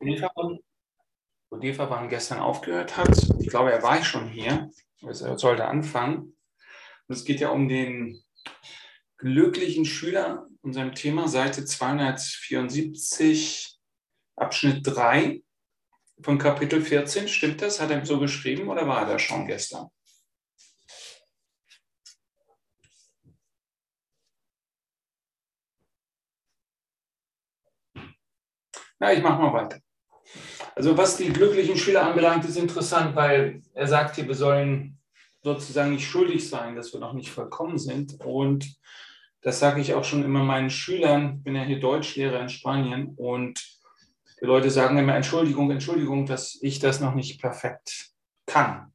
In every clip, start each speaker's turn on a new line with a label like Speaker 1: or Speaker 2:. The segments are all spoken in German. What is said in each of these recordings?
Speaker 1: wo Defavan gestern aufgehört hat. Ich glaube, er war schon hier. Er sollte anfangen. Und es geht ja um den glücklichen Schüler, unserem Thema, Seite 274, Abschnitt 3 von Kapitel 14. Stimmt das? Hat er so geschrieben oder war er da schon gestern? Na, ich mache mal weiter. Also was die glücklichen Schüler anbelangt, ist interessant, weil er sagt hier, wir sollen sozusagen nicht schuldig sein, dass wir noch nicht vollkommen sind. Und das sage ich auch schon immer meinen Schülern. Ich bin ja hier Deutschlehrer in Spanien und die Leute sagen immer Entschuldigung, Entschuldigung, dass ich das noch nicht perfekt kann.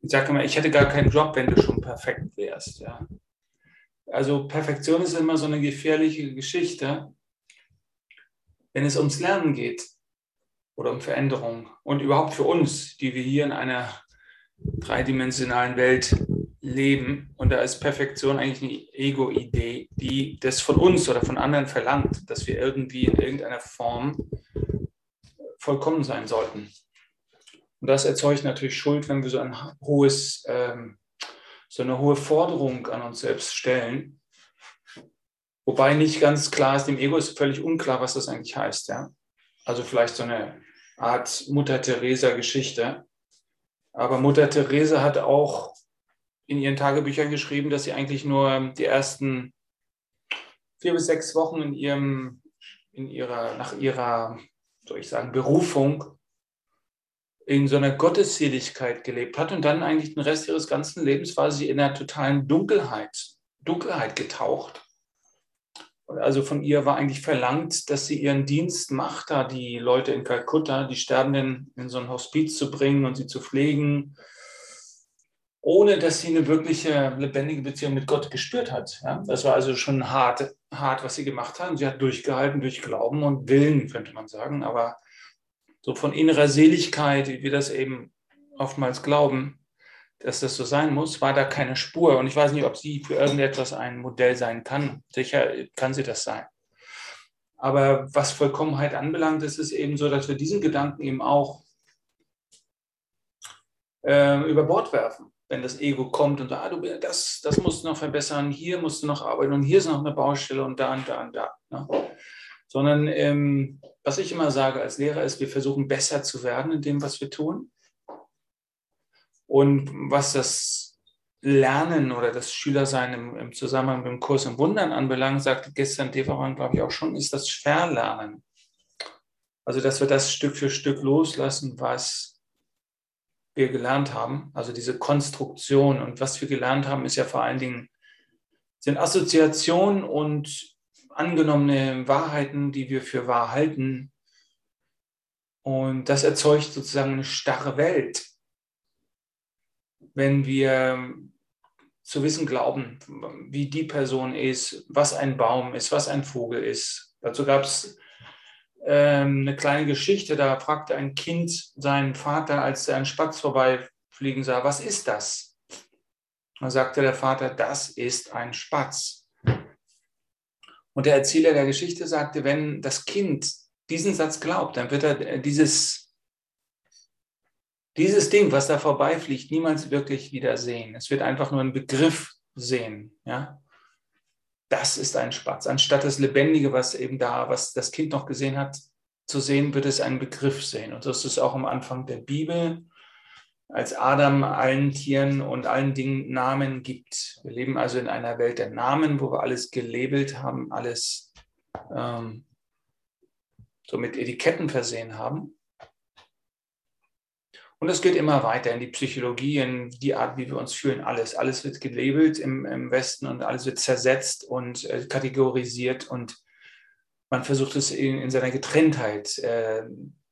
Speaker 1: Ich sage immer, ich hätte gar keinen Job, wenn du schon perfekt wärst. Ja. Also Perfektion ist immer so eine gefährliche Geschichte, wenn es ums Lernen geht oder um Veränderung und überhaupt für uns, die wir hier in einer dreidimensionalen Welt leben. Und da ist Perfektion eigentlich eine Ego-Idee, die das von uns oder von anderen verlangt, dass wir irgendwie in irgendeiner Form vollkommen sein sollten. Und das erzeugt natürlich Schuld, wenn wir so ein hohes, ähm, so eine hohe Forderung an uns selbst stellen, Wobei nicht ganz klar ist, dem Ego ist völlig unklar, was das eigentlich heißt. Ja? Also vielleicht so eine Art Mutter Teresa-Geschichte. Aber Mutter Teresa hat auch in ihren Tagebüchern geschrieben, dass sie eigentlich nur die ersten vier bis sechs Wochen in ihrem, in ihrer, nach ihrer, soll ich sagen, Berufung in so einer Gottesseligkeit gelebt hat und dann eigentlich den Rest ihres ganzen Lebens war sie in einer totalen Dunkelheit, Dunkelheit getaucht also von ihr war eigentlich verlangt, dass sie ihren Dienst macht, da die Leute in Kalkutta, die Sterbenden in so ein Hospiz zu bringen und sie zu pflegen, ohne dass sie eine wirkliche lebendige Beziehung mit Gott gespürt hat. Ja? Das war also schon hart, hart, was sie gemacht hat. Sie hat durchgehalten durch Glauben und Willen, könnte man sagen, aber so von innerer Seligkeit, wie wir das eben oftmals glauben, dass das so sein muss, war da keine Spur. Und ich weiß nicht, ob sie für irgendetwas ein Modell sein kann. Sicher kann sie das sein. Aber was Vollkommenheit anbelangt, ist es eben so, dass wir diesen Gedanken eben auch äh, über Bord werfen. Wenn das Ego kommt und sagt, ah, du, das, das musst du noch verbessern, hier musst du noch arbeiten und hier ist noch eine Baustelle und da und da und da. Ne? Sondern ähm, was ich immer sage als Lehrer ist, wir versuchen besser zu werden in dem, was wir tun und was das Lernen oder das Schülersein im, im Zusammenhang mit dem Kurs im Wundern anbelangt, sagte gestern Deveran, glaube ich, auch schon, ist das Verlernen. Also, dass wir das Stück für Stück loslassen, was wir gelernt haben, also diese Konstruktion. Und was wir gelernt haben, ist ja vor allen Dingen, sind Assoziationen und angenommene Wahrheiten, die wir für wahr halten. Und das erzeugt sozusagen eine starre Welt wenn wir zu wissen glauben, wie die Person ist, was ein Baum ist, was ein Vogel ist. Dazu gab es ähm, eine kleine Geschichte, da fragte ein Kind seinen Vater, als er einen Spatz vorbeifliegen sah, was ist das? Da sagte der Vater, das ist ein Spatz. Und der Erzähler der Geschichte sagte, wenn das Kind diesen Satz glaubt, dann wird er dieses dieses Ding, was da vorbeifliegt, niemals wirklich wieder sehen. Es wird einfach nur ein Begriff sehen. Ja? Das ist ein Spatz. Anstatt das Lebendige, was eben da, was das Kind noch gesehen hat, zu sehen, wird es einen Begriff sehen. Und so ist es auch am Anfang der Bibel, als Adam allen Tieren und allen Dingen Namen gibt. Wir leben also in einer Welt der Namen, wo wir alles gelabelt haben, alles ähm, so mit Etiketten versehen haben. Und es geht immer weiter in die Psychologie, in die Art, wie wir uns fühlen, alles. Alles wird gelabelt im, im Westen und alles wird zersetzt und äh, kategorisiert und man versucht es in, in seiner Getrenntheit äh,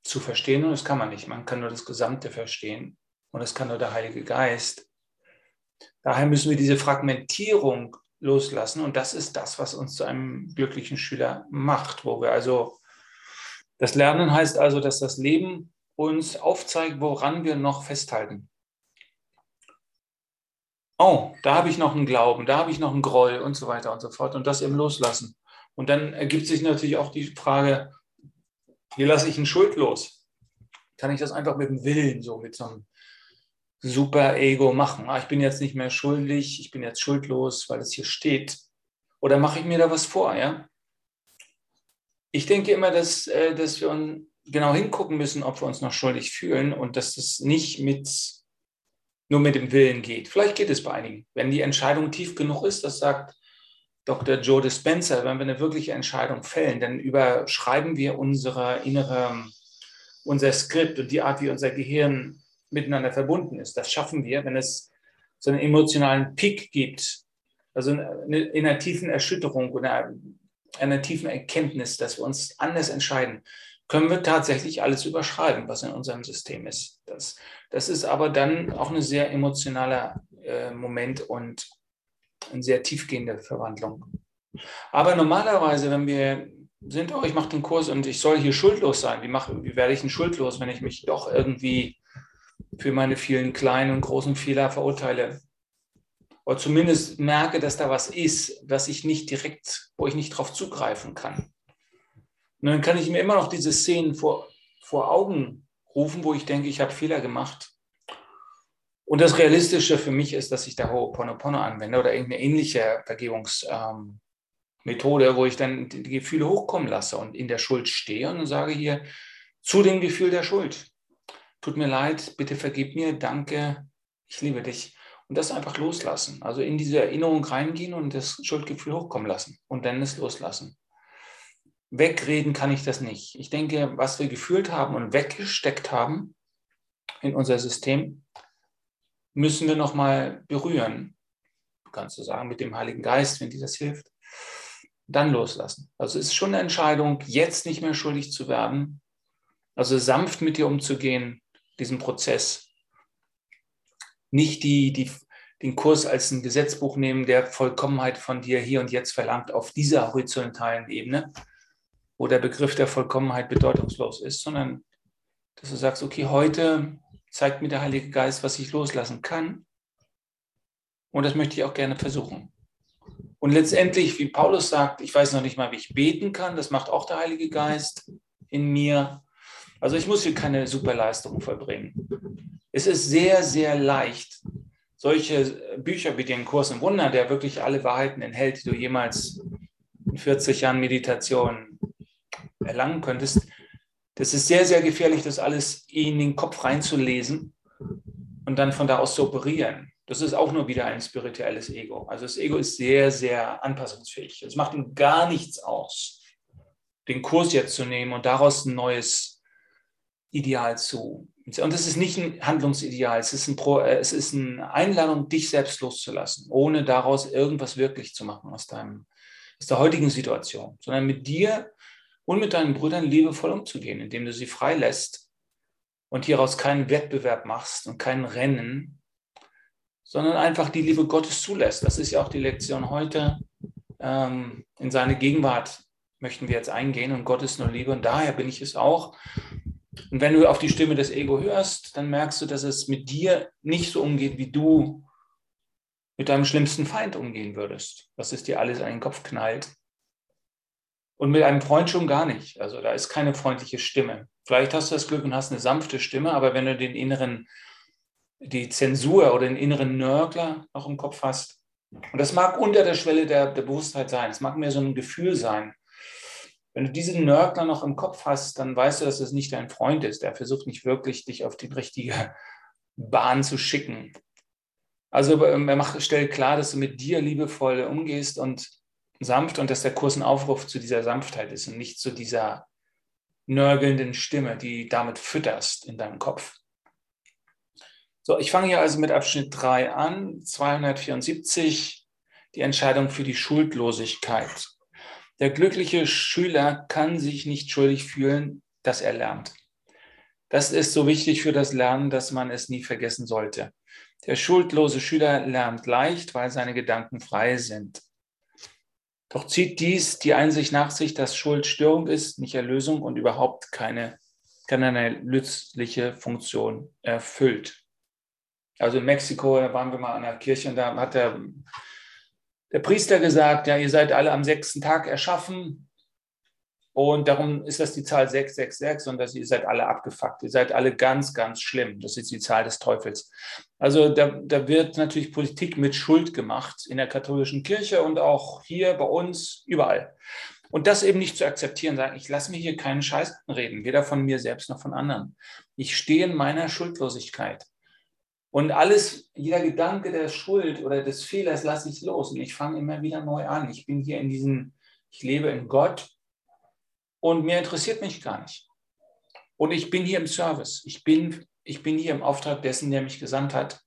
Speaker 1: zu verstehen und das kann man nicht. Man kann nur das Gesamte verstehen und das kann nur der Heilige Geist. Daher müssen wir diese Fragmentierung loslassen und das ist das, was uns zu einem glücklichen Schüler macht, wo wir also das Lernen heißt also, dass das Leben uns aufzeigt, woran wir noch festhalten. Oh, da habe ich noch einen Glauben, da habe ich noch einen Groll und so weiter und so fort und das eben loslassen. Und dann ergibt sich natürlich auch die Frage, Wie lasse ich ihn schuldlos? Kann ich das einfach mit dem Willen, so mit so einem super Ego machen? Ah, ich bin jetzt nicht mehr schuldig, ich bin jetzt schuldlos, weil es hier steht. Oder mache ich mir da was vor? Ja? Ich denke immer, dass, äh, dass wir genau hingucken müssen, ob wir uns noch schuldig fühlen und dass das nicht mit, nur mit dem Willen geht. Vielleicht geht es bei einigen. Wenn die Entscheidung tief genug ist, das sagt Dr. Joe Dispenza, wenn wir eine wirkliche Entscheidung fällen, dann überschreiben wir unsere innere, unser Skript und die Art, wie unser Gehirn miteinander verbunden ist. Das schaffen wir, wenn es so einen emotionalen Peak gibt, also in einer tiefen Erschütterung oder einer tiefen Erkenntnis, dass wir uns anders entscheiden, können wir tatsächlich alles überschreiben, was in unserem System ist. Das, das ist aber dann auch ein sehr emotionaler äh, Moment und eine sehr tiefgehende Verwandlung. Aber normalerweise, wenn wir sind, oh, ich mache den Kurs und ich soll hier schuldlos sein, wie, mache, wie werde ich denn schuldlos, wenn ich mich doch irgendwie für meine vielen kleinen und großen Fehler verurteile? oder zumindest merke, dass da was ist, was ich nicht direkt, wo ich nicht drauf zugreifen kann. Und dann kann ich mir immer noch diese Szenen vor, vor Augen rufen, wo ich denke, ich habe Fehler gemacht. Und das Realistische für mich ist, dass ich da Ho'oponopono anwende oder irgendeine ähnliche Vergebungsmethode, ähm, wo ich dann die Gefühle hochkommen lasse und in der Schuld stehe und sage hier zu dem Gefühl der Schuld. Tut mir leid, bitte vergib mir, danke, ich liebe dich und das einfach loslassen. Also in diese Erinnerung reingehen und das Schuldgefühl hochkommen lassen und dann es loslassen. Wegreden kann ich das nicht. Ich denke, was wir gefühlt haben und weggesteckt haben in unser System, müssen wir nochmal berühren. Kannst du sagen, mit dem Heiligen Geist, wenn dir das hilft. Dann loslassen. Also es ist schon eine Entscheidung, jetzt nicht mehr schuldig zu werden. Also sanft mit dir umzugehen, diesen Prozess nicht die, die, den Kurs als ein Gesetzbuch nehmen, der Vollkommenheit von dir hier und jetzt verlangt auf dieser horizontalen Ebene, wo der Begriff der Vollkommenheit bedeutungslos ist, sondern dass du sagst, okay, heute zeigt mir der Heilige Geist, was ich loslassen kann. Und das möchte ich auch gerne versuchen. Und letztendlich, wie Paulus sagt, ich weiß noch nicht mal, wie ich beten kann, das macht auch der Heilige Geist in mir. Also ich muss hier keine Superleistung vollbringen. Es ist sehr, sehr leicht, solche Bücher wie den Kurs im Wunder, der wirklich alle Wahrheiten enthält, die du jemals in 40 Jahren Meditation erlangen könntest. Das ist sehr, sehr gefährlich, das alles in den Kopf reinzulesen und dann von da aus zu operieren. Das ist auch nur wieder ein spirituelles Ego. Also das Ego ist sehr, sehr anpassungsfähig. Es macht ihm gar nichts aus, den Kurs jetzt zu nehmen und daraus ein neues Ideal zu und das ist nicht ein Handlungsideal, es ist, ein Pro, äh, es ist eine Einladung, dich selbst loszulassen, ohne daraus irgendwas wirklich zu machen aus, deinem, aus der heutigen Situation, sondern mit dir und mit deinen Brüdern liebevoll umzugehen, indem du sie freilässt und hieraus keinen Wettbewerb machst und kein Rennen, sondern einfach die Liebe Gottes zulässt. Das ist ja auch die Lektion heute. Ähm, in seine Gegenwart möchten wir jetzt eingehen und Gott ist nur Liebe und daher bin ich es auch. Und wenn du auf die Stimme des Ego hörst, dann merkst du, dass es mit dir nicht so umgeht, wie du mit deinem schlimmsten Feind umgehen würdest, was es dir alles an den Kopf knallt. Und mit einem Freund schon gar nicht. Also da ist keine freundliche Stimme. Vielleicht hast du das Glück und hast eine sanfte Stimme, aber wenn du den inneren, die Zensur oder den inneren Nörgler noch im Kopf hast, und das mag unter der Schwelle der, der Bewusstheit sein, es mag mehr so ein Gefühl sein, wenn du diesen Nörgler noch im Kopf hast, dann weißt du, dass es nicht dein Freund ist. Der versucht nicht wirklich, dich auf die richtige Bahn zu schicken. Also ähm, er macht, stellt klar, dass du mit dir liebevoll umgehst und sanft und dass der Kurs ein Aufruf zu dieser Sanftheit ist und nicht zu dieser nörgelnden Stimme, die damit fütterst in deinem Kopf. So, ich fange hier also mit Abschnitt 3 an, 274, die Entscheidung für die Schuldlosigkeit. Der glückliche Schüler kann sich nicht schuldig fühlen, dass er lernt. Das ist so wichtig für das Lernen, dass man es nie vergessen sollte. Der schuldlose Schüler lernt leicht, weil seine Gedanken frei sind. Doch zieht dies die Einsicht nach sich, dass Schuld Störung ist, nicht Erlösung und überhaupt keine, keine nützliche Funktion erfüllt. Also in Mexiko, da waren wir mal an der Kirche und da hat der der Priester gesagt, ja, ihr seid alle am sechsten Tag erschaffen Und darum ist das die Zahl 666 und dass ihr seid alle abgefuckt. Ihr seid alle ganz, ganz schlimm. Das ist die Zahl des Teufels. Also da, da wird natürlich Politik mit Schuld gemacht in der katholischen Kirche und auch hier bei uns, überall. Und das eben nicht zu akzeptieren, sagen, ich lasse mir hier keinen Scheiß reden, weder von mir selbst noch von anderen. Ich stehe in meiner Schuldlosigkeit. Und alles, jeder Gedanke der Schuld oder des Fehlers lasse ich los und ich fange immer wieder neu an. Ich bin hier in diesem, ich lebe in Gott und mir interessiert mich gar nicht. Und ich bin hier im Service. Ich bin, ich bin hier im Auftrag dessen, der mich gesandt hat.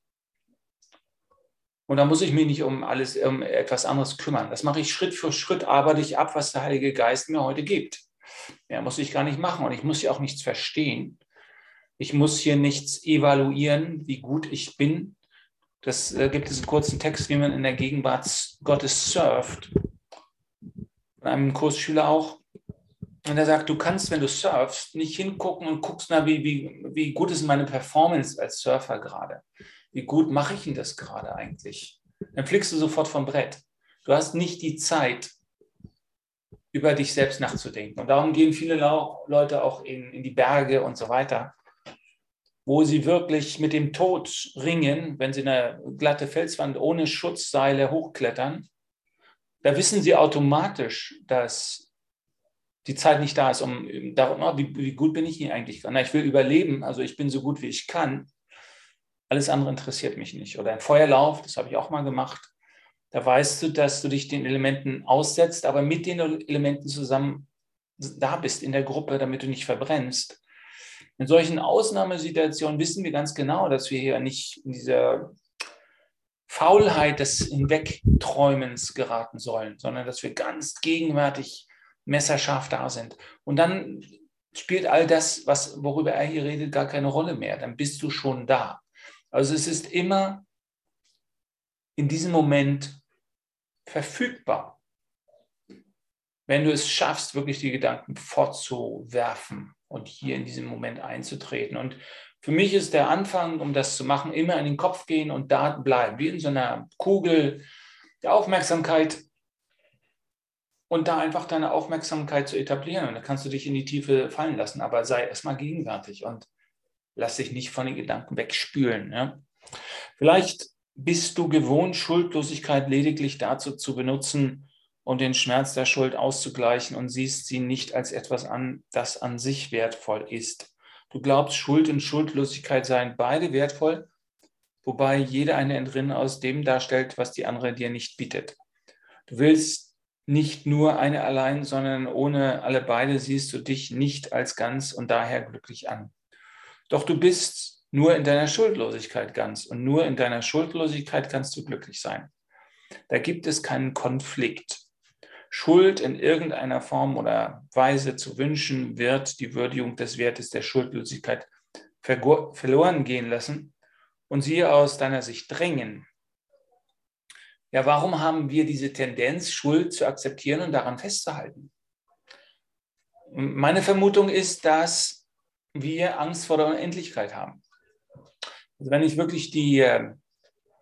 Speaker 1: Und da muss ich mich nicht um alles, um etwas anderes kümmern. Das mache ich Schritt für Schritt, arbeite ich ab, was der Heilige Geist mir heute gibt. Ja, muss ich gar nicht machen und ich muss hier auch nichts verstehen. Ich muss hier nichts evaluieren, wie gut ich bin. Das äh, gibt es einen kurzen Text, wie man in der Gegenwart Gottes surft. Von einem Kursschüler auch. Und er sagt, du kannst, wenn du surfst, nicht hingucken und guckst, na, wie, wie, wie gut ist meine Performance als Surfer gerade? Wie gut mache ich denn das gerade eigentlich? Dann fliegst du sofort vom Brett. Du hast nicht die Zeit, über dich selbst nachzudenken. Und darum gehen viele Leute auch in, in die Berge und so weiter, wo sie wirklich mit dem Tod ringen, wenn sie eine glatte Felswand ohne Schutzseile hochklettern. Da wissen sie automatisch, dass die Zeit nicht da ist, um darum, oh, wie, wie, gut bin ich hier eigentlich? Na, ich will überleben, also ich bin so gut wie ich kann. Alles andere interessiert mich nicht. Oder ein Feuerlauf, das habe ich auch mal gemacht. Da weißt du, dass du dich den Elementen aussetzt, aber mit den Elementen zusammen da bist in der Gruppe, damit du nicht verbrennst. In solchen Ausnahmesituationen wissen wir ganz genau, dass wir hier nicht in dieser Faulheit des Hinwegträumens geraten sollen, sondern dass wir ganz gegenwärtig messerscharf da sind. Und dann spielt all das, was, worüber er hier redet, gar keine Rolle mehr. Dann bist du schon da. Also es ist immer in diesem Moment verfügbar. Wenn du es schaffst, wirklich die Gedanken fortzuwerfen und hier in diesem Moment einzutreten. Und für mich ist der Anfang, um das zu machen, immer in den Kopf gehen und da bleiben, wie in so einer Kugel der Aufmerksamkeit und da einfach deine Aufmerksamkeit zu etablieren. Und dann kannst du dich in die Tiefe fallen lassen, aber sei erstmal gegenwärtig und lass dich nicht von den Gedanken wegspülen. Ja? Vielleicht bist du gewohnt, Schuldlosigkeit lediglich dazu zu benutzen, um den Schmerz der Schuld auszugleichen und siehst sie nicht als etwas an, das an sich wertvoll ist. Du glaubst, Schuld und Schuldlosigkeit seien beide wertvoll, wobei jede eine Entrinnen aus dem darstellt, was die andere dir nicht bietet. Du willst nicht nur eine allein, sondern ohne alle beide siehst du dich nicht als ganz und daher glücklich an. Doch du bist nur in deiner Schuldlosigkeit ganz und nur in deiner Schuldlosigkeit kannst du glücklich sein. Da gibt es keinen Konflikt. Schuld in irgendeiner Form oder Weise zu wünschen, wird die Würdigung des Wertes der Schuldlosigkeit verloren gehen lassen und sie aus deiner Sicht drängen. Ja, warum haben wir diese Tendenz, Schuld zu akzeptieren und daran festzuhalten? Meine Vermutung ist, dass wir Angst vor der Unendlichkeit haben. Also wenn ich wirklich die äh,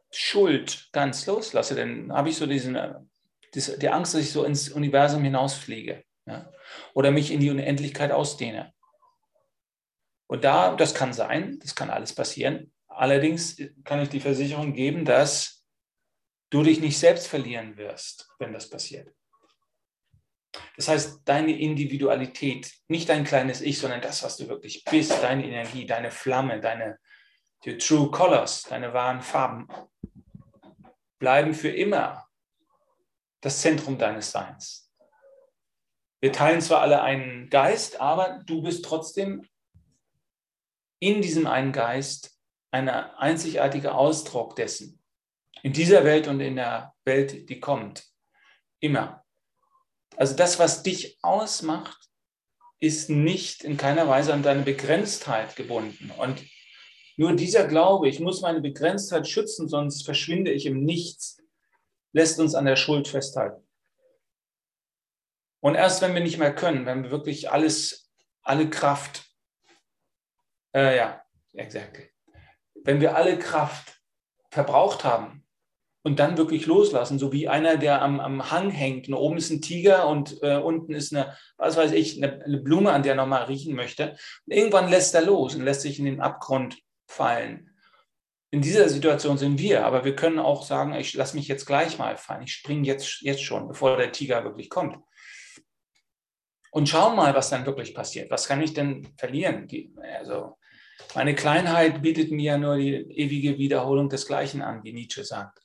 Speaker 1: Schuld ganz loslasse, dann habe ich so diesen, äh, die Angst, dass ich so ins Universum hinausfliege ja? oder mich in die Unendlichkeit ausdehne. Und da, das kann sein, das kann alles passieren. Allerdings kann ich die Versicherung geben, dass du dich nicht selbst verlieren wirst, wenn das passiert. Das heißt, deine Individualität, nicht dein kleines Ich, sondern das, was du wirklich bist, deine Energie, deine Flamme, deine die True Colors, deine wahren Farben, bleiben für immer das Zentrum deines Seins. Wir teilen zwar alle einen Geist, aber du bist trotzdem in diesem einen Geist ein einzigartiger Ausdruck dessen. In dieser Welt und in der Welt, die kommt. Immer. Also das, was dich ausmacht, ist nicht in keiner Weise an deine Begrenztheit gebunden. Und nur dieser Glaube, ich muss meine Begrenztheit schützen, sonst verschwinde ich im Nichts, lässt uns an der Schuld festhalten. Und erst wenn wir nicht mehr können, wenn wir wirklich alles, alle Kraft, äh, ja, exactly. Wenn wir alle Kraft verbraucht haben, und dann wirklich loslassen, so wie einer, der am, am Hang hängt. Und oben ist ein Tiger und äh, unten ist eine, was weiß ich, eine, eine Blume, an der er nochmal riechen möchte. Und irgendwann lässt er los und lässt sich in den Abgrund fallen. In dieser Situation sind wir, aber wir können auch sagen, ich lasse mich jetzt gleich mal fallen, ich springe jetzt, jetzt schon, bevor der Tiger wirklich kommt. Und schau mal, was dann wirklich passiert. Was kann ich denn verlieren? Also, meine Kleinheit bietet mir ja nur die ewige Wiederholung des Gleichen an, wie Nietzsche sagt.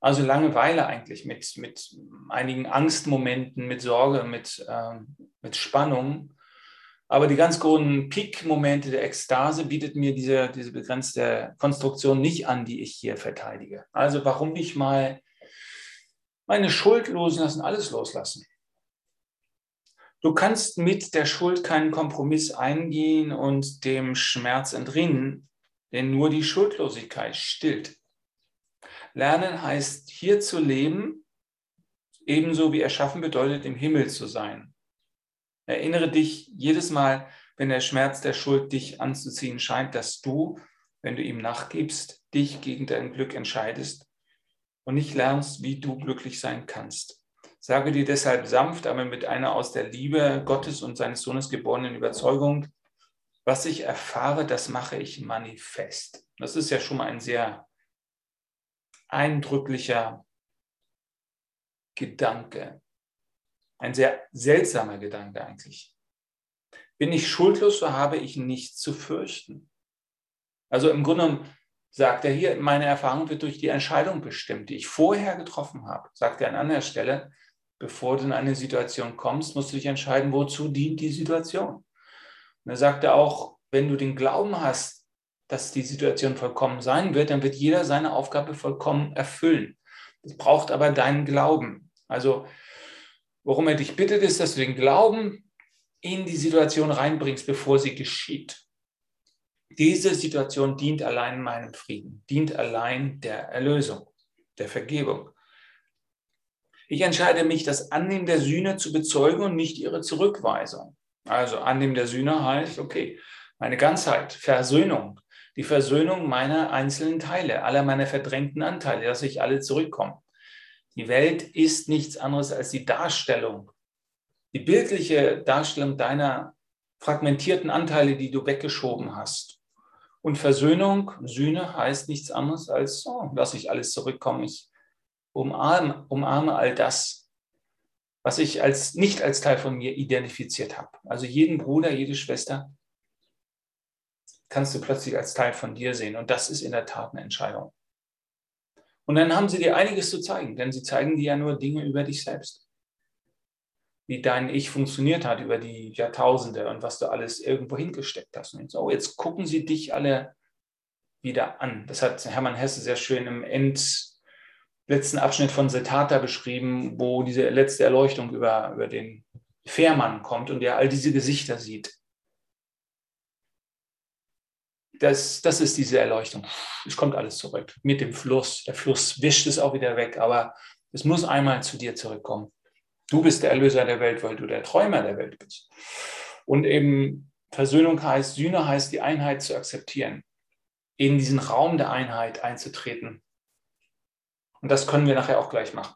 Speaker 1: Also Langeweile eigentlich mit, mit einigen Angstmomenten, mit Sorge, mit, äh, mit Spannung. Aber die ganz großen Peak-Momente der Ekstase bietet mir diese, diese begrenzte Konstruktion nicht an, die ich hier verteidige. Also warum nicht mal meine Schuld loslassen, alles loslassen? Du kannst mit der Schuld keinen Kompromiss eingehen und dem Schmerz entrinnen, denn nur die Schuldlosigkeit stillt. Lernen heißt hier zu leben, ebenso wie erschaffen bedeutet, im Himmel zu sein. Erinnere dich jedes Mal, wenn der Schmerz der Schuld dich anzuziehen scheint, dass du, wenn du ihm nachgibst, dich gegen dein Glück entscheidest und nicht lernst, wie du glücklich sein kannst. Sage dir deshalb sanft, aber mit einer aus der Liebe Gottes und seines Sohnes geborenen Überzeugung, was ich erfahre, das mache ich manifest. Das ist ja schon mal ein sehr eindrücklicher Gedanke. Ein sehr seltsamer Gedanke eigentlich. Bin ich schuldlos, so habe ich nichts zu fürchten. Also im Grunde sagt er hier, meine Erfahrung wird durch die Entscheidung bestimmt, die ich vorher getroffen habe. Sagt er an anderer Stelle, bevor du in eine Situation kommst, musst du dich entscheiden, wozu dient die Situation. Und er sagt er auch, wenn du den Glauben hast, dass die Situation vollkommen sein wird, dann wird jeder seine Aufgabe vollkommen erfüllen. Das braucht aber deinen Glauben. Also, worum er dich bittet, ist, dass du den Glauben in die Situation reinbringst, bevor sie geschieht. Diese Situation dient allein meinem Frieden, dient allein der Erlösung, der Vergebung. Ich entscheide mich, das Annehmen der Sühne zu bezeugen und nicht ihre Zurückweisung. Also Annehmen der Sühne heißt, okay, meine Ganzheit, Versöhnung, die Versöhnung meiner einzelnen Teile, aller meiner verdrängten Anteile, dass ich alle zurückkommen. Die Welt ist nichts anderes als die Darstellung, die bildliche Darstellung deiner fragmentierten Anteile, die du weggeschoben hast. Und Versöhnung, Sühne heißt nichts anderes als, oh, lass ich alles zurückkommen. Ich umarme, umarme all das, was ich als, nicht als Teil von mir identifiziert habe. Also jeden Bruder, jede Schwester, kannst du plötzlich als Teil von dir sehen. Und das ist in der Tat eine Entscheidung. Und dann haben sie dir einiges zu zeigen, denn sie zeigen dir ja nur Dinge über dich selbst. Wie dein Ich funktioniert hat über die Jahrtausende und was du alles irgendwo hingesteckt hast. Und so, jetzt gucken sie dich alle wieder an. Das hat Hermann Hesse sehr schön im End, letzten Abschnitt von Setata beschrieben, wo diese letzte Erleuchtung über, über den Fährmann kommt und der all diese Gesichter sieht das, das ist diese Erleuchtung. Es kommt alles zurück mit dem Fluss. Der Fluss wischt es auch wieder weg, aber es muss einmal zu dir zurückkommen. Du bist der Erlöser der Welt, weil du der Träumer der Welt bist. Und eben Versöhnung heißt, Sühne heißt, die Einheit zu akzeptieren, in diesen Raum der Einheit einzutreten. Und das können wir nachher auch gleich machen.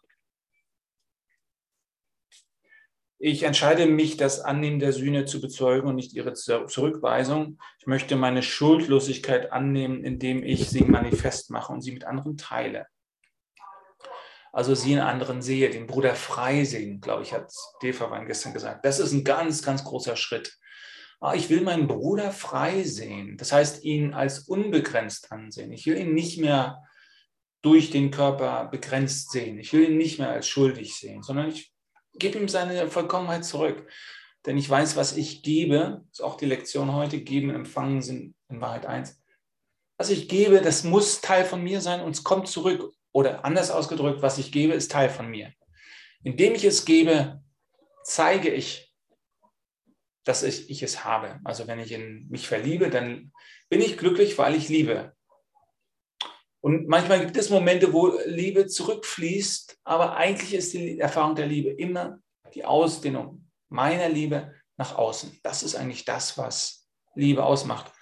Speaker 1: Ich entscheide mich, das Annehmen der Sühne zu bezeugen und nicht ihre Zurückweisung. Ich möchte meine Schuldlosigkeit annehmen, indem ich sie manifest mache und sie mit anderen teile. Also sie in anderen sehe, den Bruder frei sehen, glaube ich, hat Deverwein gestern gesagt. Das ist ein ganz, ganz großer Schritt. Ah, ich will meinen Bruder frei sehen. Das heißt, ihn als unbegrenzt ansehen. Ich will ihn nicht mehr durch den Körper begrenzt sehen. Ich will ihn nicht mehr als schuldig sehen, sondern ich gib ihm seine Vollkommenheit zurück. Denn ich weiß, was ich gebe, ist auch die Lektion heute, geben empfangen sind in Wahrheit eins. Was ich gebe, das muss Teil von mir sein und es kommt zurück. Oder anders ausgedrückt, was ich gebe, ist Teil von mir. Indem ich es gebe, zeige ich, dass ich, ich es habe. Also wenn ich in mich verliebe, dann bin ich glücklich, weil ich liebe. Und manchmal gibt es Momente, wo Liebe zurückfließt, aber eigentlich ist die Erfahrung der Liebe immer die Ausdehnung meiner Liebe nach außen. Das ist eigentlich das, was Liebe ausmacht.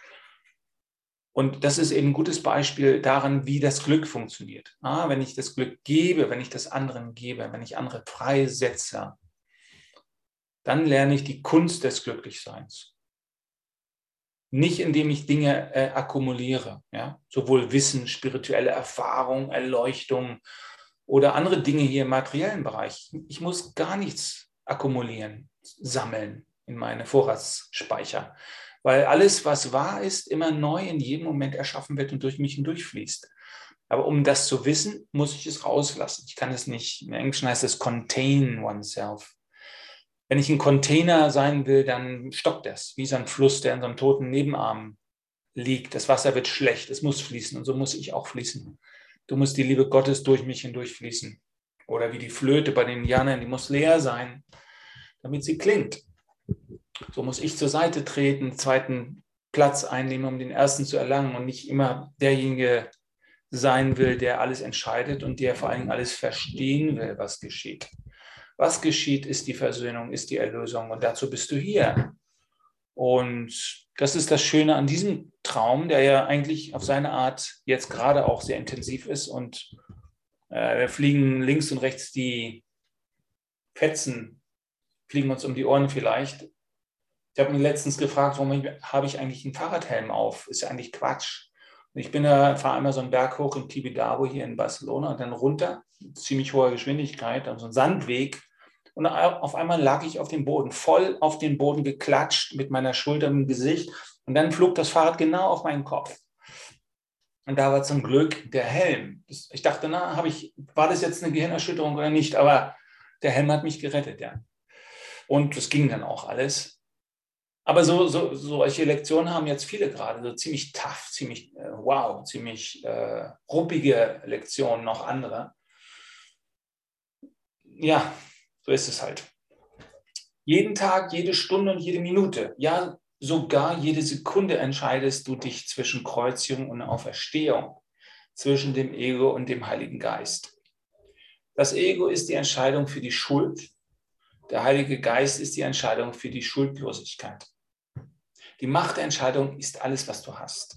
Speaker 1: Und das ist eben ein gutes Beispiel daran, wie das Glück funktioniert. Ah, wenn ich das Glück gebe, wenn ich das anderen gebe, wenn ich andere freisetze, dann lerne ich die Kunst des Glücklichseins. Nicht indem ich Dinge äh, akkumuliere, ja? sowohl Wissen, spirituelle Erfahrung, Erleuchtung oder andere Dinge hier im materiellen Bereich. Ich muss gar nichts akkumulieren, sammeln in meine Vorratsspeicher, weil alles, was wahr ist, immer neu in jedem Moment erschaffen wird und durch mich hindurchfließt. Aber um das zu wissen, muss ich es rauslassen. Ich kann es nicht, im Englischen heißt es contain oneself. Wenn ich ein Container sein will, dann stockt das, wie so ein Fluss, der in so einem toten Nebenarm liegt. Das Wasser wird schlecht, es muss fließen und so muss ich auch fließen. Du musst die Liebe Gottes durch mich hindurch fließen. Oder wie die Flöte bei den Indianern, die muss leer sein, damit sie klingt. So muss ich zur Seite treten, zweiten Platz einnehmen, um den ersten zu erlangen und nicht immer derjenige sein will, der alles entscheidet und der vor allen Dingen alles verstehen will, was geschieht. Was geschieht, ist die Versöhnung, ist die Erlösung und dazu bist du hier. Und das ist das Schöne an diesem Traum, der ja eigentlich auf seine Art jetzt gerade auch sehr intensiv ist und äh, wir fliegen links und rechts die Fetzen, fliegen uns um die Ohren vielleicht. Ich habe mich letztens gefragt, warum habe ich eigentlich einen Fahrradhelm auf? Ist ja eigentlich Quatsch. Ich bin da, fahre einmal so einen Berg hoch in Tibidabo hier in Barcelona und dann runter, ziemlich hoher Geschwindigkeit, also ein Sandweg. Und auf einmal lag ich auf dem Boden, voll auf den Boden geklatscht mit meiner Schulter im Gesicht. Und dann flog das Fahrrad genau auf meinen Kopf. Und da war zum Glück der Helm. Ich dachte, na, habe ich, war das jetzt eine Gehirnerschütterung oder nicht? Aber der Helm hat mich gerettet, ja. Und das ging dann auch alles. Aber so, so, solche Lektionen haben jetzt viele gerade, so ziemlich tough, ziemlich äh, wow, ziemlich äh, ruppige Lektionen, noch andere. Ja, so ist es halt. Jeden Tag, jede Stunde und jede Minute, ja, sogar jede Sekunde entscheidest du dich zwischen Kreuzigung und Auferstehung, zwischen dem Ego und dem Heiligen Geist. Das Ego ist die Entscheidung für die Schuld. Der Heilige Geist ist die Entscheidung für die Schuldlosigkeit. Die Macht der Entscheidung ist alles, was du hast.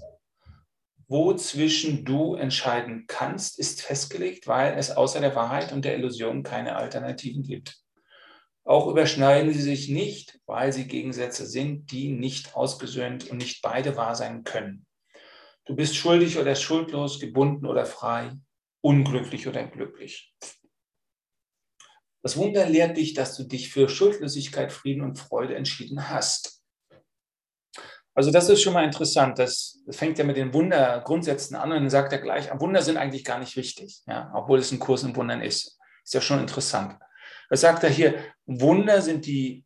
Speaker 1: Wozwischen du entscheiden kannst, ist festgelegt, weil es außer der Wahrheit und der Illusion keine Alternativen gibt. Auch überschneiden sie sich nicht, weil sie Gegensätze sind, die nicht ausgesöhnt und nicht beide wahr sein können. Du bist schuldig oder schuldlos, gebunden oder frei, unglücklich oder glücklich. Das Wunder lehrt dich, dass du dich für Schuldlosigkeit, Frieden und Freude entschieden hast. Also das ist schon mal interessant. Das, fängt ja mit den Wundergrundsätzen an und dann sagt er gleich, Wunder sind eigentlich gar nicht wichtig, ja, obwohl es ein Kurs in Wundern ist. Ist ja schon interessant. Was sagt er hier? Wunder sind die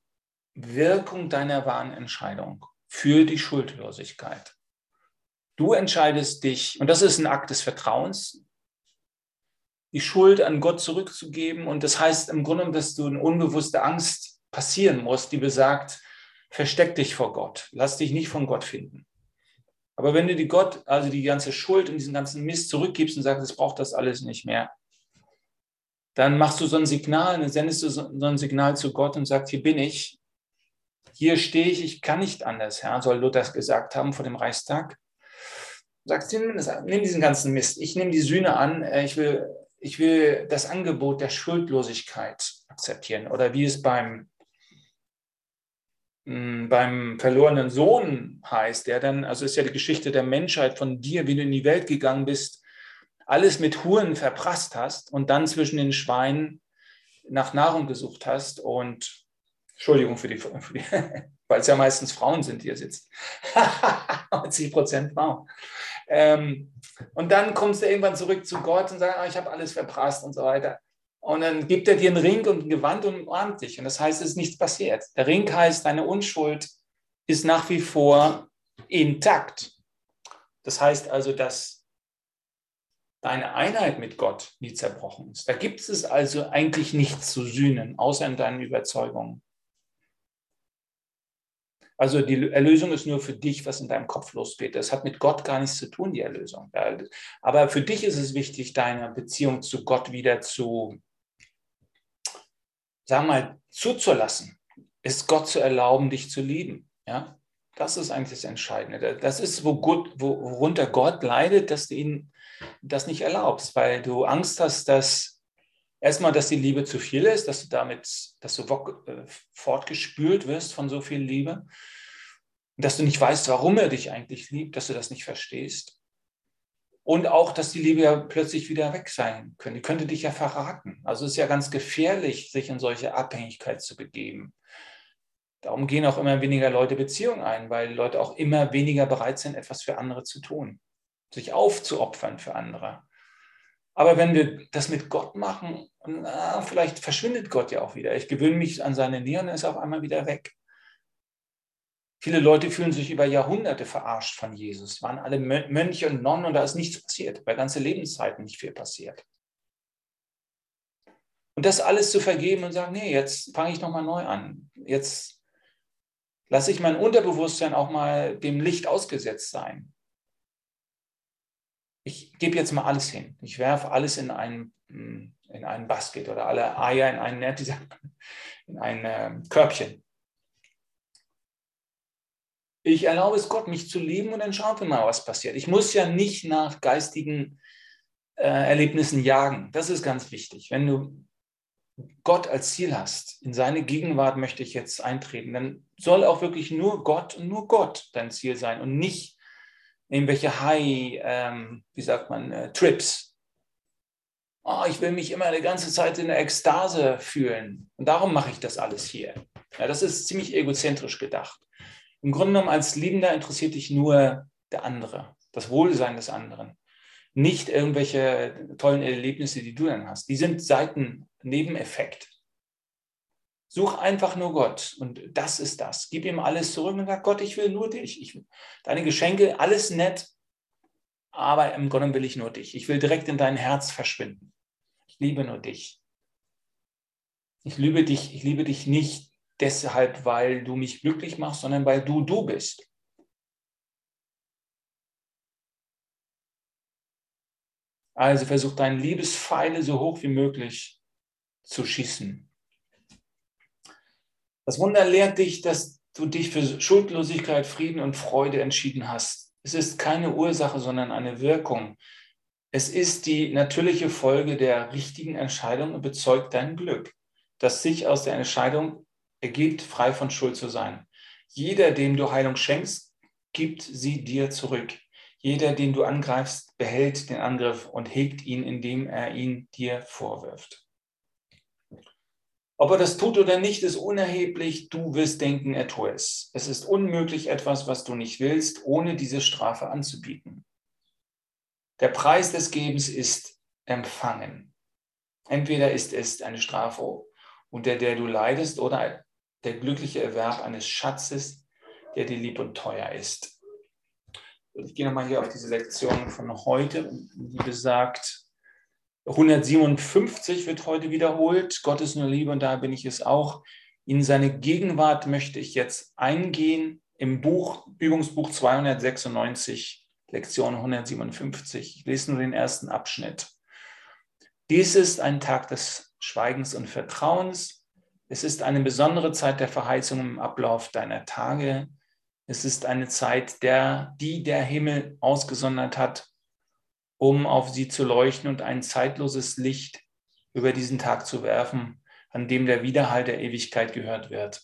Speaker 1: Wirkung deiner wahren Entscheidung für die Schuldlosigkeit. Du entscheidest dich, und das ist ein Akt des Vertrauens, die Schuld an Gott zurückzugeben. Und das heißt im Grunde, dass du eine unbewusste Angst passieren musst, die besagt, versteck dich vor Gott. Lass dich nicht von Gott finden. Aber wenn du die Gott, also die ganze Schuld und diesen ganzen Mist zurückgibst und sagst, es braucht das alles nicht mehr, dann machst du so ein Signal, dann sendest du so ein Signal zu Gott und sagst, hier bin ich, hier stehe ich, ich kann nicht anders, Herr, soll Luther gesagt haben vor dem Reichstag. Sagst, nimm, nimm diesen ganzen Mist, ich nehme die Sühne an, äh, ich will, ich will das Angebot der Schuldlosigkeit akzeptieren. Oder wie es beim beim verlorenen Sohn heißt, der dann, also ist ja die Geschichte der Menschheit von dir, wie du in die Welt gegangen bist, alles mit Huren verprasst hast und dann zwischen den Schweinen nach Nahrung gesucht hast und Entschuldigung für die, für die weil es ja meistens Frauen sind, die hier sitzen. 90 Prozent Frauen. Ähm, und dann kommst du irgendwann zurück zu Gott und sagst, ah, ich habe alles verprasst und so weiter. Und dann gibt er dir einen Ring und ein Gewand und umarmt dich. Und das heißt, es ist nichts passiert. Der Ring heißt, deine Unschuld ist nach wie vor intakt. Das heißt also, dass deine Einheit mit Gott nie zerbrochen ist. Da gibt es also eigentlich nichts zu sühnen, außer in deinen Überzeugungen. Also die Erlösung ist nur für dich, was in deinem Kopf losgeht. Das hat mit Gott gar nichts zu tun, die Erlösung. Aber für dich ist es wichtig, deine Beziehung zu Gott wieder zu wir mal, zuzulassen, ist Gott zu erlauben, dich zu lieben. Ja? Das ist eigentlich das Entscheidende. Das ist, wo Gott, worunter Gott leidet, dass du ihn das nicht erlaubst, weil du Angst hast, dass erstmal, dass die Liebe zu viel ist, dass du damit, dass du äh, fortgespült wirst von so viel Liebe, dass du nicht weißt, warum er dich eigentlich liebt, dass du das nicht verstehst. Und auch, dass die Liebe ja plötzlich wieder weg sein könnte. Die könnte dich ja verraten. Also es ist ja ganz gefährlich, sich in solche Abhängigkeit zu begeben. Darum gehen auch immer weniger Leute Beziehungen ein, weil Leute auch immer weniger bereit sind, etwas für andere zu tun, sich aufzuopfern für andere. Aber wenn wir das mit Gott machen, na, vielleicht verschwindet Gott ja auch wieder. Ich gewöhne mich an seine Nähe und er ist auf einmal wieder weg. Viele Leute fühlen sich über Jahrhunderte verarscht von Jesus, waren alle Mönche und Nonnen und da ist nichts passiert, bei ganze Lebenszeiten nicht viel passiert. Und das alles zu vergeben und sagen, nee, jetzt fange ich nochmal neu an. Jetzt lasse ich mein Unterbewusstsein auch mal dem Licht ausgesetzt sein. Ich gebe jetzt mal alles hin. Ich werfe alles in ein, hm, in ein Basket oder alle Eier in ein, in ein äh, Körbchen. Ich erlaube es Gott, mich zu lieben und dann schauen wir mal, was passiert. Ich muss ja nicht nach geistigen äh, Erlebnissen jagen. Das ist ganz wichtig. Wenn du Gott als Ziel hast, in seine Gegenwart möchte ich jetzt eintreten, dann soll auch wirklich nur Gott und nur Gott dein Ziel sein und nicht irgendwelche High, ähm, wie sagt man, äh, Trips. Oh, ich will mich immer eine ganze Zeit in der Ekstase fühlen und darum mache ich das alles hier. Ja, das ist ziemlich egozentrisch gedacht. Im Grunde genommen als Liebender interessiert dich nur der andere, das Wohlsein des anderen nicht irgendwelche tollen Erlebnisse, die du dann hast. Die sind Seitennebeneffekt. Such einfach nur Gott und das ist das. Gib ihm alles zurück und sag, Gott, ich will nur dich. Ich, deine Geschenke, alles nett, aber im Grunde will ich nur dich. Ich will direkt in dein Herz verschwinden. Ich liebe nur dich. Ich liebe dich, ich liebe dich nicht deshalb, weil du mich glücklich machst, sondern weil du du bist. Also versuch deine Liebespfeile so hoch wie möglich zu schießen. Das Wunder lehrt dich, dass du dich für Schuldlosigkeit, Frieden und Freude entschieden hast. Es ist keine Ursache, sondern eine Wirkung. Es ist die natürliche Folge der richtigen Entscheidung und bezeugt dein Glück, das sich aus der Entscheidung ergibt, frei von Schuld zu sein. Jeder, dem du Heilung schenkst, gibt sie dir zurück. Jeder, den du angreifst, behält den Angriff und hegt ihn, indem er ihn dir vorwirft. Ob er das tut oder nicht, ist unerheblich. Du wirst denken, er tue es. Es ist unmöglich, etwas, was du nicht willst, ohne diese Strafe anzubieten. Der Preis des Gebens ist empfangen. Entweder ist es eine Strafe, unter der du leidest, oder der glückliche Erwerb eines Schatzes, der dir lieb und teuer ist. Ich gehe nochmal hier auf diese Lektion von heute, die besagt, 157 wird heute wiederholt. Gott ist nur Liebe und da bin ich es auch. In seine Gegenwart möchte ich jetzt eingehen im Buch, Übungsbuch 296, Lektion 157. Ich lese nur den ersten Abschnitt. Dies ist ein Tag des Schweigens und Vertrauens. Es ist eine besondere Zeit der Verheißung im Ablauf deiner Tage. Es ist eine Zeit, der, die der Himmel ausgesondert hat, um auf sie zu leuchten und ein zeitloses Licht über diesen Tag zu werfen, an dem der Widerhall der Ewigkeit gehört wird.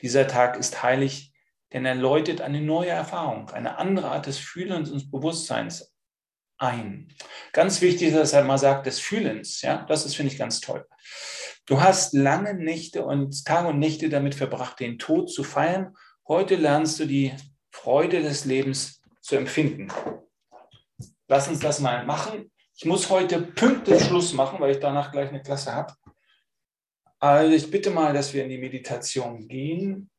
Speaker 1: Dieser Tag ist heilig, denn er läutet eine neue Erfahrung, eine andere Art des Fühlens und Bewusstseins ein. Ganz wichtig, dass er mal sagt, des Fühlens. Ja, das ist, finde ich, ganz toll. Du hast lange Nächte und Tage und Nächte damit verbracht, den Tod zu feiern Heute lernst du die Freude des Lebens zu empfinden. Lass uns das mal machen. Ich muss heute pünktlich Schluss machen, weil ich danach gleich eine Klasse habe. Also ich bitte mal, dass wir in die Meditation gehen.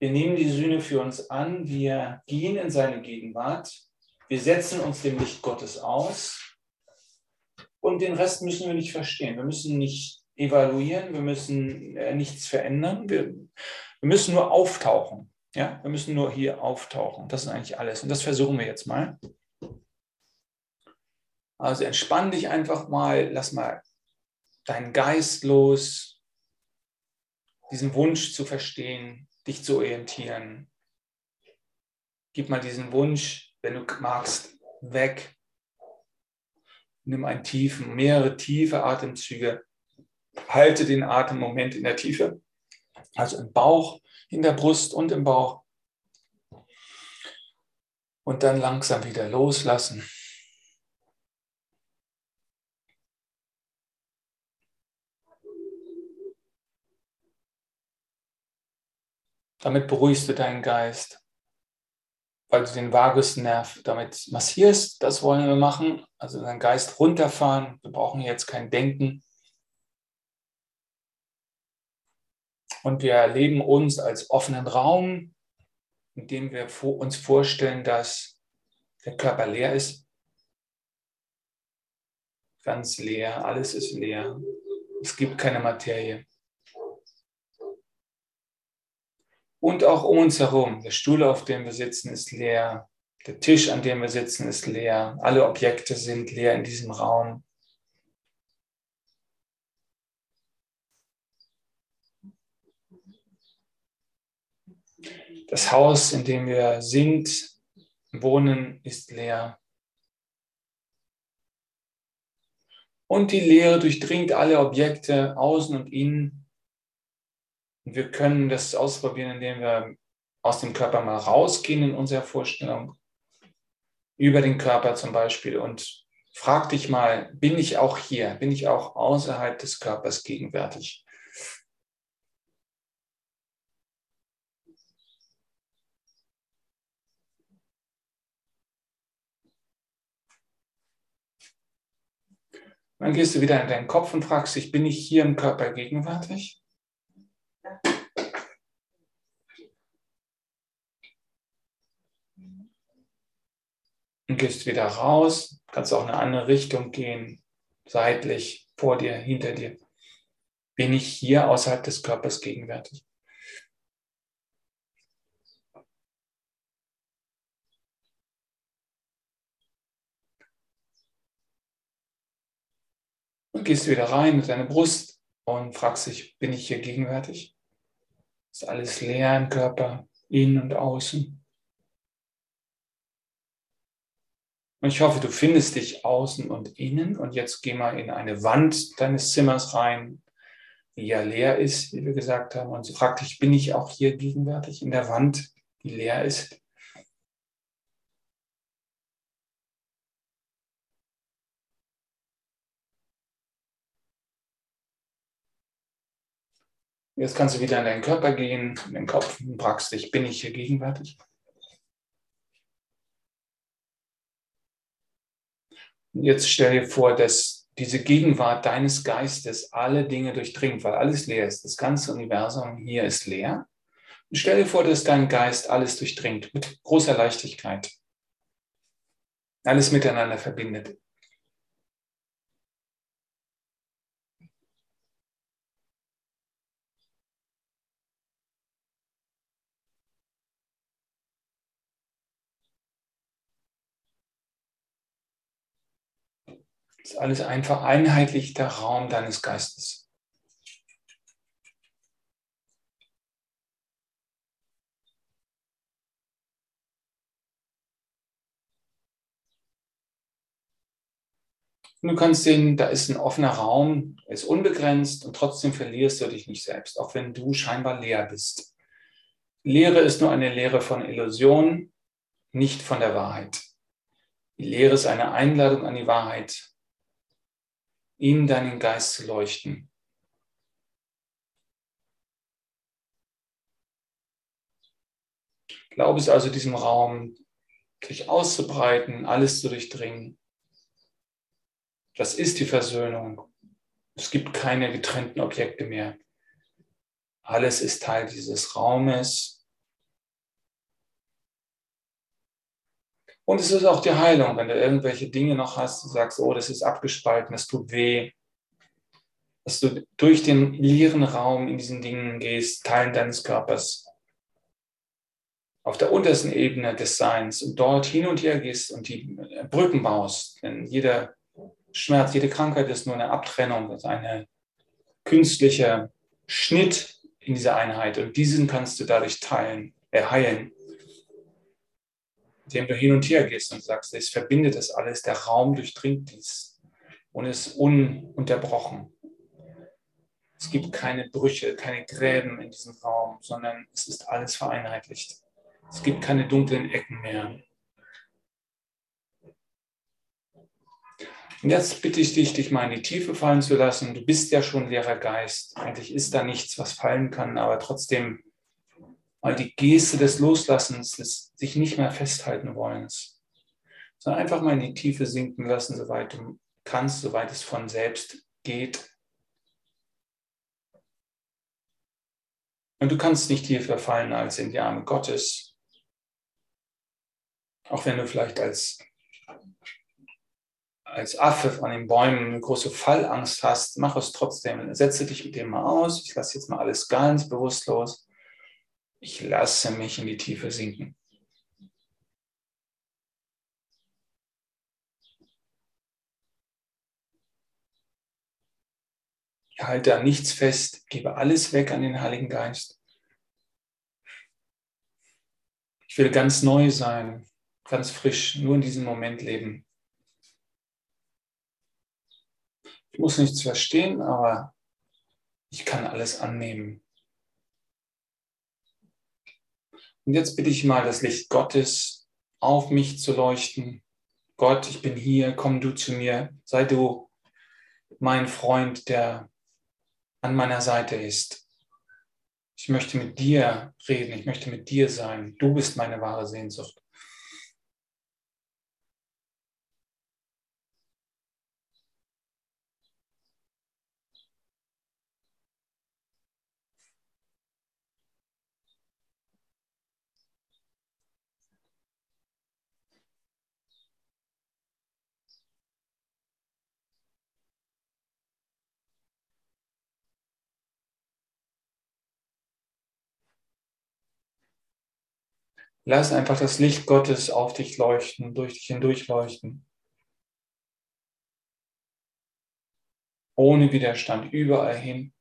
Speaker 1: Wir nehmen die Sühne für uns an. Wir gehen in seine Gegenwart. Wir setzen uns dem Licht Gottes aus. Und den Rest müssen wir nicht verstehen. Wir müssen nicht evaluieren. Wir müssen äh, nichts verändern. Wir wir müssen nur auftauchen. Ja, wir müssen nur hier auftauchen. Das ist eigentlich alles. Und das versuchen wir jetzt mal. Also entspann dich einfach mal, lass mal deinen Geist los, diesen Wunsch zu verstehen, dich zu orientieren. Gib mal diesen Wunsch, wenn du magst, weg. Nimm einen tiefen, mehrere tiefe Atemzüge. Halte den Atem im Moment in der Tiefe, also im Bauch, in der Brust und im Bauch. Und dann langsam wieder loslassen. Damit beruhigst du deinen Geist weil du den Vagusnerv damit massierst. Das wollen wir machen. Also deinen Geist runterfahren. Wir brauchen jetzt kein Denken. Und wir erleben uns als offenen Raum, in dem wir uns vorstellen, dass der Körper leer ist. Ganz leer, alles ist leer. Es gibt keine Materie. Und auch um uns herum. Der Stuhl, auf dem wir sitzen, ist leer. Der Tisch, an dem wir sitzen, ist leer. Alle Objekte sind leer in diesem Raum. Das Haus, in dem wir sind, wohnen, ist leer. Und die Leere durchdringt alle Objekte außen und innen und wir können das ausprobieren, indem wir aus dem Körper mal rausgehen in unserer Vorstellung, über den Körper zum Beispiel und frag dich mal, bin ich auch hier? Bin ich auch außerhalb des Körpers gegenwärtig? Dann gehst du wieder in deinen Kopf und fragst dich, bin ich hier im Körper gegenwärtig? Und gehst wieder raus. Kannst auch in eine andere Richtung gehen, seitlich, vor dir, hinter dir. Bin ich hier außerhalb des Körpers gegenwärtig? Und gehst wieder rein mit deiner Brust und fragst dich, bin ich hier gegenwärtig? Ist alles leer im Körper, innen und außen? Und ich hoffe, du findest dich außen und innen. Und jetzt geh mal in eine Wand deines Zimmers rein, die ja leer ist, wie wir gesagt haben. Und frag dich, bin ich auch hier gegenwärtig in der Wand, die leer ist? Jetzt kannst du wieder in deinen Körper gehen, in den Kopf und fragst dich, bin ich hier gegenwärtig? Jetzt stell dir vor, dass diese Gegenwart deines Geistes alle Dinge durchdringt, weil alles leer ist. Das ganze Universum hier ist leer. Und stell dir vor, dass dein Geist alles durchdringt mit großer Leichtigkeit. Alles miteinander verbindet. Ist alles einfach einheitlich der Raum deines Geistes. Und du kannst sehen, da ist ein offener Raum, er ist unbegrenzt und trotzdem verlierst du dich nicht selbst, auch wenn du scheinbar leer bist. Lehre ist nur eine Lehre von Illusion, nicht von der Wahrheit. Die Lehre ist eine Einladung an die Wahrheit, in deinen Geist zu leuchten. Glaube es also, diesem Raum sich auszubreiten, alles zu durchdringen. Das ist die Versöhnung. Es gibt keine getrennten Objekte mehr. Alles ist Teil dieses Raumes Und es ist auch die Heilung, wenn du irgendwelche Dinge noch hast, du sagst, oh, das ist abgespalten, das tut weh, dass du durch den leeren Raum in diesen Dingen gehst, Teilen deines Körpers, auf der untersten Ebene des Seins und dort hin und her gehst und die Brücken baust. Denn jeder Schmerz, jede Krankheit ist nur eine Abtrennung, das ist ein künstlicher Schnitt in dieser Einheit und diesen kannst du dadurch teilen, erheilen. Indem du hin und her gehst und sagst, es verbindet das alles, der Raum durchdringt dies und ist ununterbrochen. Es gibt keine Brüche, keine Gräben in diesem Raum, sondern es ist alles vereinheitlicht. Es gibt keine dunklen Ecken mehr. Und jetzt bitte ich dich, dich mal in die Tiefe fallen zu lassen. Du bist ja schon leerer Geist. Eigentlich ist da nichts, was fallen kann, aber trotzdem mal die Geste des Loslassens, des sich nicht mehr festhalten wollens, sondern einfach mal in die Tiefe sinken lassen, soweit du kannst, soweit es von selbst geht. Und du kannst nicht tiefer fallen als in die Arme Gottes, auch wenn du vielleicht als als Affe an den Bäumen eine große Fallangst hast, mach es trotzdem. Setze dich mit dem mal aus. Ich lasse jetzt mal alles ganz bewusst los. Ich lasse mich in die Tiefe sinken. Ich halte an nichts fest, gebe alles weg an den Heiligen Geist. Ich will ganz neu sein, ganz frisch, nur in diesem Moment leben. Ich muss nichts verstehen, aber ich kann alles annehmen. Und jetzt bitte ich mal das Licht Gottes auf mich zu leuchten. Gott, ich bin hier, komm du zu mir, sei du mein Freund, der an meiner Seite ist. Ich möchte mit dir reden, ich möchte mit dir sein. Du bist meine wahre Sehnsucht. Lass einfach das Licht Gottes auf dich leuchten, durch dich hindurch leuchten. Ohne Widerstand, überall hin.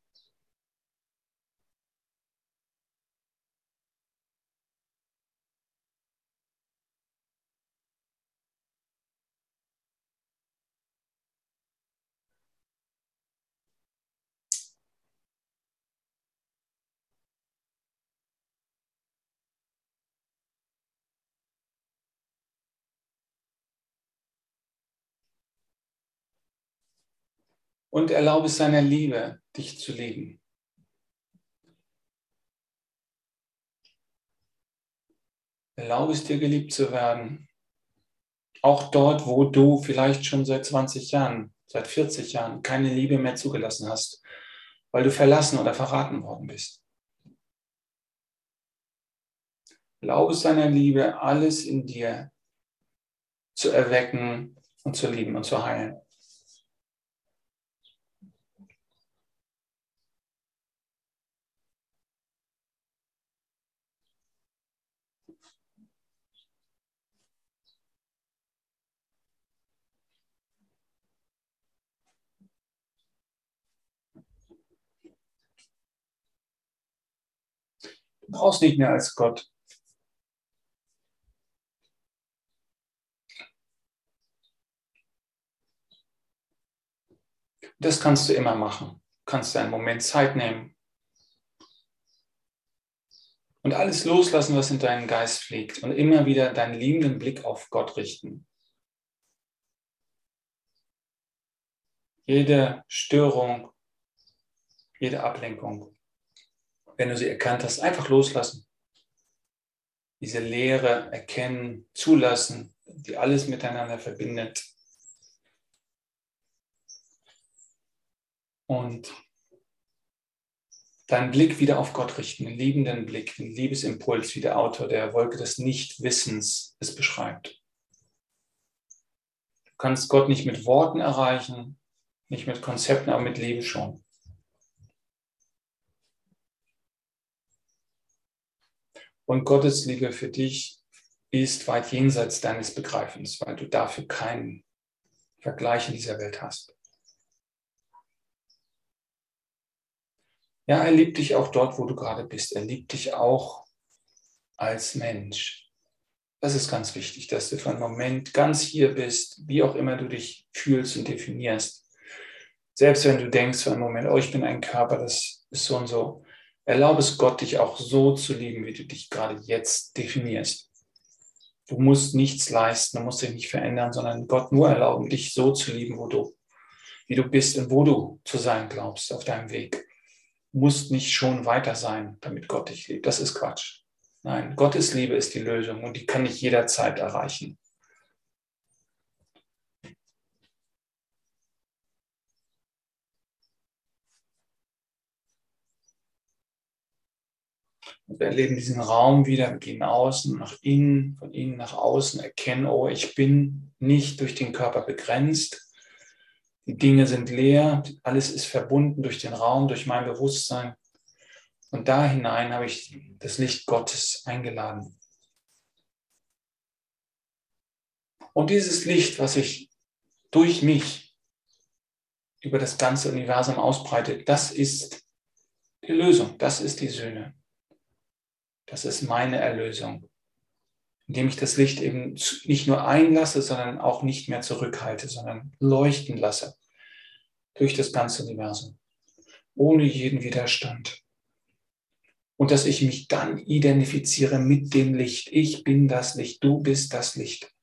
Speaker 1: Und erlaube es seiner Liebe, dich zu lieben. Erlaube es dir, geliebt zu werden. Auch dort, wo du vielleicht schon seit 20 Jahren, seit 40 Jahren keine Liebe mehr zugelassen hast, weil du verlassen oder verraten worden bist. Erlaube seiner Liebe, alles in dir zu erwecken und zu lieben und zu heilen. Brauchst nicht mehr als Gott. Das kannst du immer machen. Du kannst einen Moment Zeit nehmen und alles loslassen, was in deinen Geist fliegt und immer wieder deinen liebenden Blick auf Gott richten. Jede Störung, jede Ablenkung wenn du sie erkannt hast, einfach loslassen. Diese Lehre erkennen, zulassen, die alles miteinander verbindet. Und deinen Blick wieder auf Gott richten, einen liebenden Blick, einen Liebesimpuls, wie der Autor der Wolke des Nichtwissens es beschreibt. Du kannst Gott nicht mit Worten erreichen, nicht mit Konzepten, aber mit Liebe schon. Und Gottes Liebe für dich ist weit jenseits deines Begreifens, weil du dafür keinen Vergleich in dieser Welt hast. Ja, er liebt dich auch dort, wo du gerade bist. Er liebt dich auch als Mensch. Das ist ganz wichtig, dass du für einen Moment ganz hier bist, wie auch immer du dich fühlst und definierst. Selbst wenn du denkst für einen Moment, oh, ich bin ein Körper, das ist so und so. Erlaube es Gott, dich auch so zu lieben, wie du dich gerade jetzt definierst. Du musst nichts leisten, du musst dich nicht verändern, sondern Gott nur erlauben, dich so zu lieben, wo du, wie du bist und wo du zu sein glaubst auf deinem Weg. Du musst nicht schon weiter sein, damit Gott dich liebt. Das ist Quatsch. Nein, Gottes Liebe ist die Lösung und die kann ich jederzeit erreichen. Wir erleben diesen Raum wieder, wir gehen außen, nach innen, von innen nach außen, erkennen, oh, ich bin nicht durch den Körper begrenzt. Die Dinge sind leer, alles ist verbunden durch den Raum, durch mein Bewusstsein. Und da hinein habe ich das Licht Gottes eingeladen. Und dieses Licht, was sich durch mich über das ganze Universum ausbreitet, das ist die Lösung, das ist die Söhne. Das ist meine Erlösung, indem ich das Licht eben nicht nur einlasse, sondern auch nicht mehr zurückhalte, sondern leuchten lasse durch das ganze Universum, ohne jeden Widerstand. Und dass ich mich dann identifiziere mit dem Licht. Ich bin das Licht, du bist das Licht.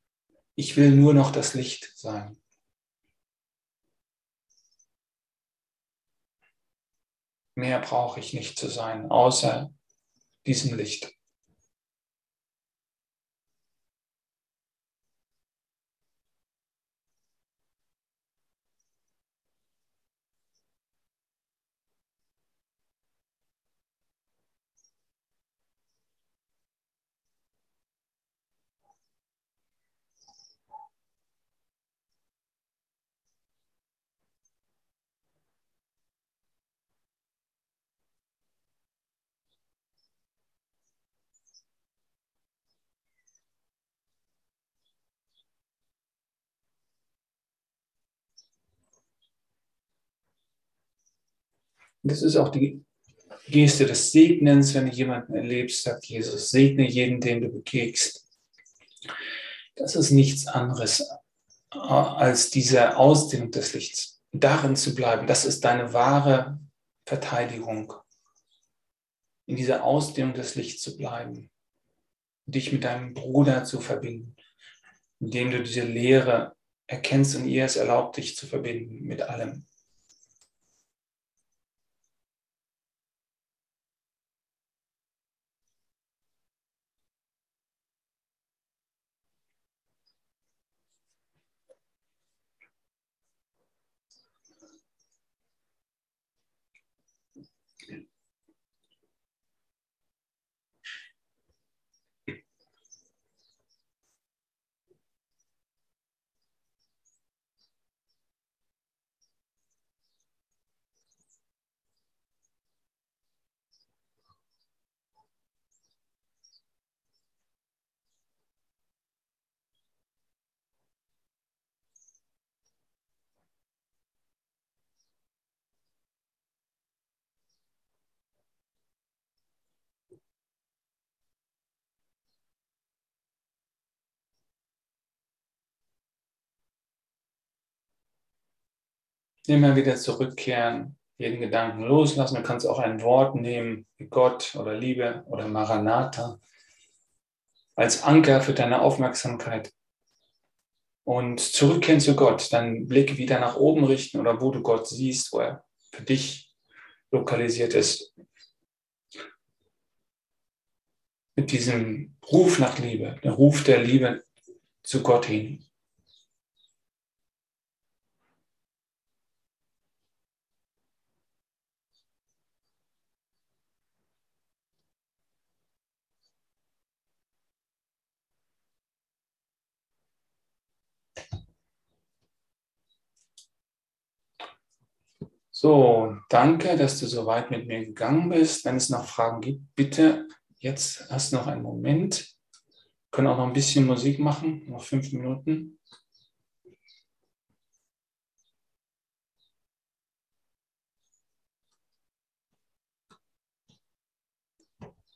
Speaker 1: Ich will nur noch das Licht sein. Mehr brauche ich nicht zu sein, außer diesem Licht. Das ist auch die Geste des Segnens, wenn du jemanden erlebst, sagt Jesus, segne jeden, den du begegnest. Das ist nichts anderes äh, als diese Ausdehnung des Lichts. Darin zu bleiben, das ist deine wahre Verteidigung. In dieser Ausdehnung des Lichts zu bleiben. Dich mit deinem Bruder zu verbinden, indem du diese Lehre erkennst und ihr es erlaubt, dich zu verbinden mit allem. Immer wieder zurückkehren, jeden Gedanken loslassen. Du kannst auch ein Wort nehmen, wie Gott oder Liebe oder Maranatha, als Anker für deine Aufmerksamkeit. Und zurückkehren zu Gott, deinen Blick wieder nach oben richten oder wo du Gott siehst, wo er für dich lokalisiert ist. Mit diesem Ruf nach Liebe, der Ruf der Liebe zu Gott hin. So, danke, dass du so weit mit mir gegangen bist. Wenn es noch Fragen gibt, bitte, jetzt du noch einen Moment. Wir können auch noch ein bisschen Musik machen, noch fünf Minuten.